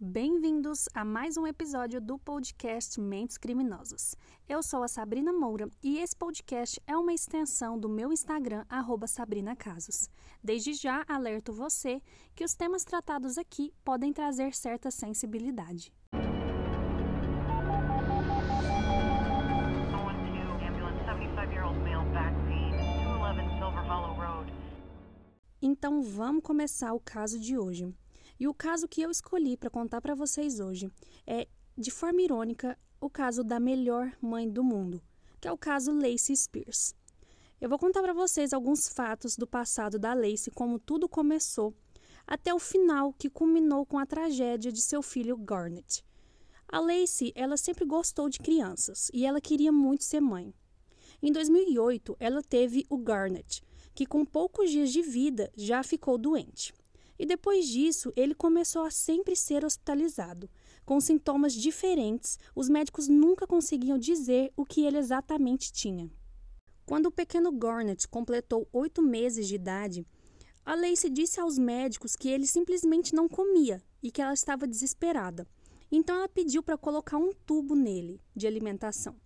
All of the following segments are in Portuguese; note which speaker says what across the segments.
Speaker 1: Bem-vindos a mais um episódio do podcast Mentes Criminosas. Eu sou a Sabrina Moura e esse podcast é uma extensão do meu Instagram, @sabrina_casos. Desde já alerto você que os temas tratados aqui podem trazer certa sensibilidade. Então vamos começar o caso de hoje. E o caso que eu escolhi para contar para vocês hoje é, de forma irônica, o caso da melhor mãe do mundo, que é o caso Lacey Spears. Eu vou contar para vocês alguns fatos do passado da Lacey, como tudo começou, até o final que culminou com a tragédia de seu filho Garnet. A Lacey, ela sempre gostou de crianças e ela queria muito ser mãe. Em 2008, ela teve o Garnet, que com poucos dias de vida já ficou doente. E depois disso, ele começou a sempre ser hospitalizado. Com sintomas diferentes, os médicos nunca conseguiam dizer o que ele exatamente tinha. Quando o pequeno Garnet completou oito meses de idade, a Lacey disse aos médicos que ele simplesmente não comia e que ela estava desesperada. Então ela pediu para colocar um tubo nele de alimentação.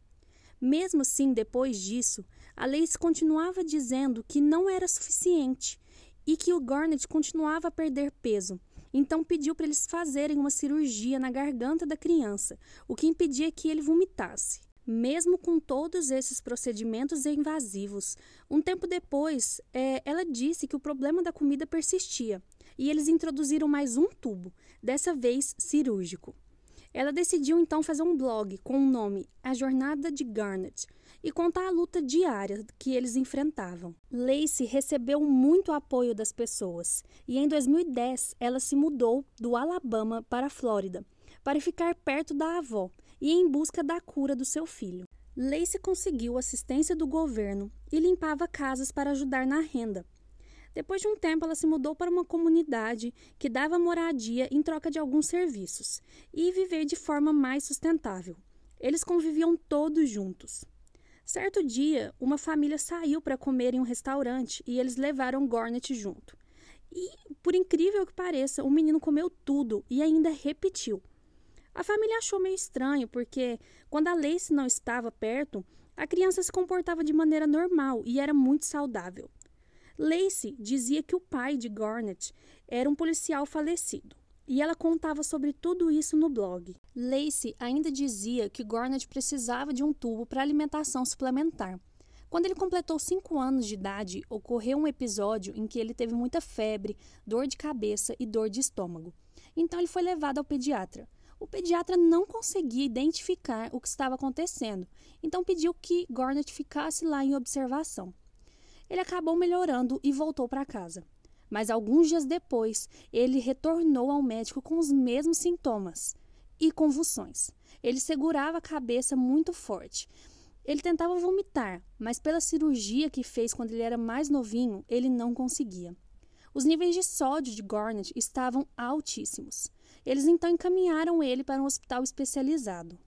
Speaker 1: Mesmo assim, depois disso, a Lacey continuava dizendo que não era suficiente e que o Garnet continuava a perder peso. Então pediu para eles fazerem uma cirurgia na garganta da criança, o que impedia que ele vomitasse. Mesmo com todos esses procedimentos invasivos, um tempo depois, é, ela disse que o problema da comida persistia e eles introduziram mais um tubo, dessa vez cirúrgico. Ela decidiu então fazer um blog com o nome A Jornada de Garnet, e contar a luta diária que eles enfrentavam. Lacey recebeu muito apoio das pessoas e em 2010 ela se mudou do Alabama para a Flórida para ficar perto da avó e em busca da cura do seu filho. Lacey conseguiu assistência do governo e limpava casas para ajudar na renda. Depois de um tempo, ela se mudou para uma comunidade que dava moradia em troca de alguns serviços e viver de forma mais sustentável. Eles conviviam todos juntos. Certo dia, uma família saiu para comer em um restaurante e eles levaram Gornet junto. E, por incrível que pareça, o menino comeu tudo e ainda repetiu. A família achou meio estranho, porque quando a Lacey não estava perto, a criança se comportava de maneira normal e era muito saudável. Lacey dizia que o pai de Garnet era um policial falecido e ela contava sobre tudo isso no blog. Lacey ainda dizia que Gornett precisava de um tubo para alimentação suplementar. Quando ele completou 5 anos de idade, ocorreu um episódio em que ele teve muita febre, dor de cabeça e dor de estômago. Então ele foi levado ao pediatra. O pediatra não conseguia identificar o que estava acontecendo, então pediu que Gornett ficasse lá em observação. Ele acabou melhorando e voltou para casa mas alguns dias depois ele retornou ao médico com os mesmos sintomas e convulsões. Ele segurava a cabeça muito forte. Ele tentava vomitar, mas pela cirurgia que fez quando ele era mais novinho, ele não conseguia. Os níveis de sódio de Garnet estavam altíssimos. Eles então encaminharam ele para um hospital especializado.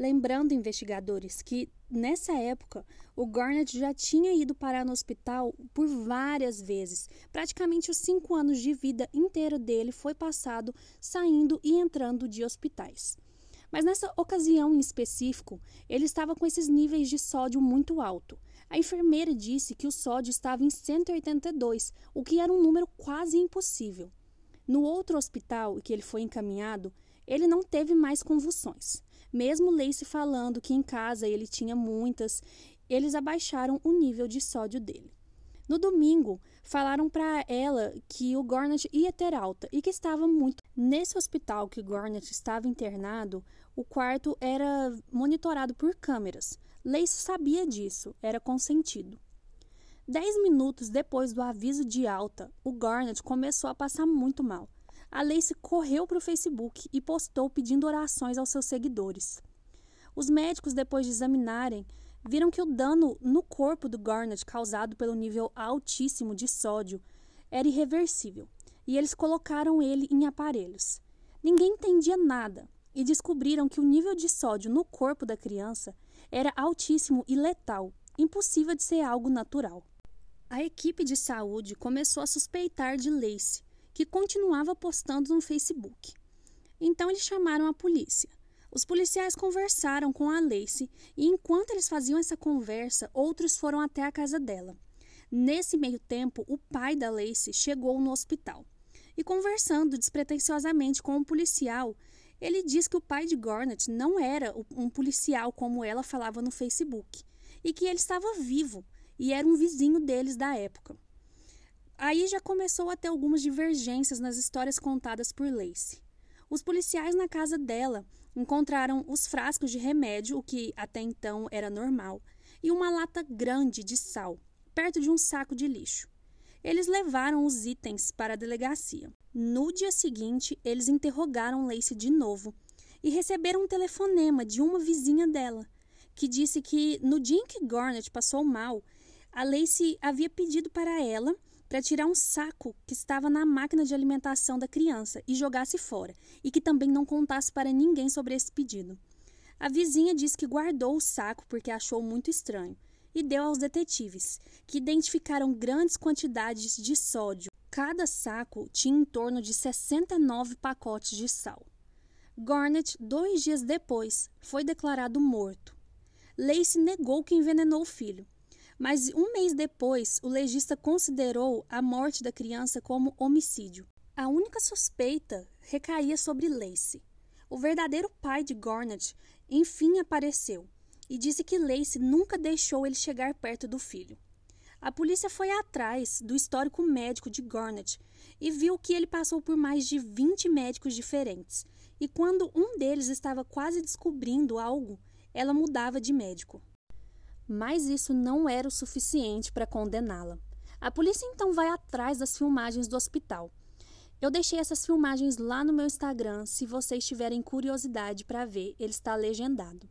Speaker 1: Lembrando investigadores que, nessa época, o Garnet já tinha ido parar no hospital por várias vezes. Praticamente os cinco anos de vida inteira dele foi passado saindo e entrando de hospitais. Mas nessa ocasião em específico, ele estava com esses níveis de sódio muito alto. A enfermeira disse que o sódio estava em 182, o que era um número quase impossível. No outro hospital que ele foi encaminhado, ele não teve mais convulsões. Mesmo Lacey falando que em casa ele tinha muitas, eles abaixaram o nível de sódio dele. No domingo, falaram para ela que o Gornat ia ter alta e que estava muito. Nesse hospital que o Gornat estava internado, o quarto era monitorado por câmeras. Lacey sabia disso, era consentido. Dez minutos depois do aviso de alta, o Garnet começou a passar muito mal a Lacey correu para o Facebook e postou pedindo orações aos seus seguidores. Os médicos, depois de examinarem, viram que o dano no corpo do Garnet causado pelo nível altíssimo de sódio era irreversível e eles colocaram ele em aparelhos. Ninguém entendia nada e descobriram que o nível de sódio no corpo da criança era altíssimo e letal, impossível de ser algo natural. A equipe de saúde começou a suspeitar de Lacey que continuava postando no Facebook. Então eles chamaram a polícia. Os policiais conversaram com a Lacey e enquanto eles faziam essa conversa, outros foram até a casa dela. Nesse meio tempo, o pai da Lacey chegou no hospital. E conversando despretensiosamente com um policial, ele diz que o pai de Gornett não era um policial como ela falava no Facebook e que ele estava vivo e era um vizinho deles da época. Aí já começou a ter algumas divergências nas histórias contadas por Lacey. Os policiais na casa dela encontraram os frascos de remédio, o que até então era normal, e uma lata grande de sal, perto de um saco de lixo. Eles levaram os itens para a delegacia. No dia seguinte, eles interrogaram Lacey de novo e receberam um telefonema de uma vizinha dela, que disse que no dia em que Garnet passou mal, a Lacey havia pedido para ela para tirar um saco que estava na máquina de alimentação da criança e jogasse fora, e que também não contasse para ninguém sobre esse pedido. A vizinha disse que guardou o saco porque achou muito estranho e deu aos detetives, que identificaram grandes quantidades de sódio. Cada saco tinha em torno de 69 pacotes de sal. Garnett, dois dias depois, foi declarado morto. Lacey negou que envenenou o filho, mas um mês depois, o legista considerou a morte da criança como homicídio. A única suspeita recaía sobre Lacey. O verdadeiro pai de Garnett enfim apareceu e disse que Lacey nunca deixou ele chegar perto do filho. A polícia foi atrás do histórico médico de Garnett e viu que ele passou por mais de 20 médicos diferentes. E quando um deles estava quase descobrindo algo, ela mudava de médico. Mas isso não era o suficiente para condená-la. A polícia então vai atrás das filmagens do hospital. Eu deixei essas filmagens lá no meu Instagram, se vocês tiverem curiosidade para ver, ele está legendado.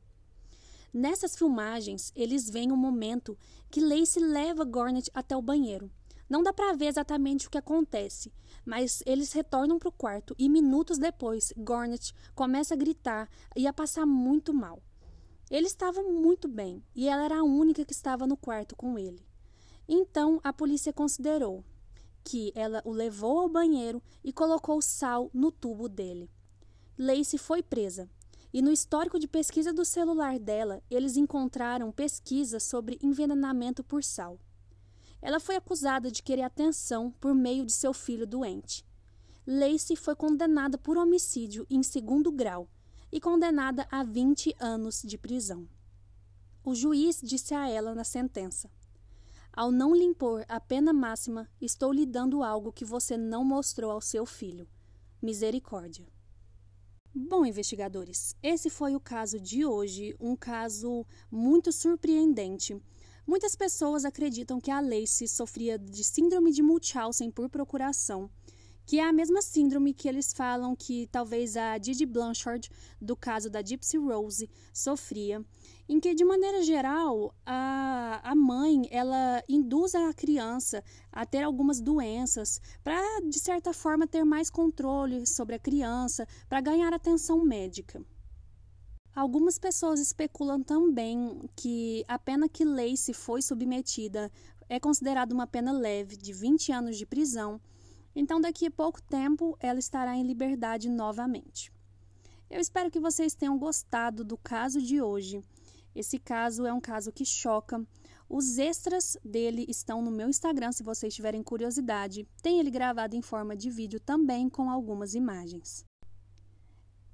Speaker 1: Nessas filmagens, eles veem o um momento que Lacey leva Gornet até o banheiro. Não dá para ver exatamente o que acontece, mas eles retornam para o quarto e minutos depois, Gornet começa a gritar e a passar muito mal. Ele estava muito bem e ela era a única que estava no quarto com ele. Então a polícia considerou que ela o levou ao banheiro e colocou sal no tubo dele. Lacey foi presa e no histórico de pesquisa do celular dela, eles encontraram pesquisas sobre envenenamento por sal. Ela foi acusada de querer atenção por meio de seu filho doente. Lacey foi condenada por homicídio em segundo grau e condenada a 20 anos de prisão. O juiz disse a ela na sentença: Ao não lhe impor a pena máxima, estou lhe dando algo que você não mostrou ao seu filho: misericórdia. Bom, investigadores, esse foi o caso de hoje, um caso muito surpreendente. Muitas pessoas acreditam que a Lacey sofria de síndrome de Munchausen por procuração, que é a mesma síndrome que eles falam que talvez a Didi Blanchard, do caso da Gypsy Rose, sofria em que de maneira geral a, a mãe ela induz a criança a ter algumas doenças para de certa forma ter mais controle sobre a criança para ganhar atenção médica. Algumas pessoas especulam também que a pena que Lacey foi submetida é considerada uma pena leve de 20 anos de prisão, então daqui a pouco tempo ela estará em liberdade novamente. Eu espero que vocês tenham gostado do caso de hoje. Esse caso é um caso que choca. Os extras dele estão no meu Instagram, se vocês tiverem curiosidade. Tem ele gravado em forma de vídeo também com algumas imagens.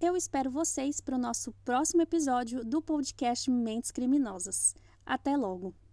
Speaker 1: Eu espero vocês para o nosso próximo episódio do podcast Mentes Criminosas. Até logo!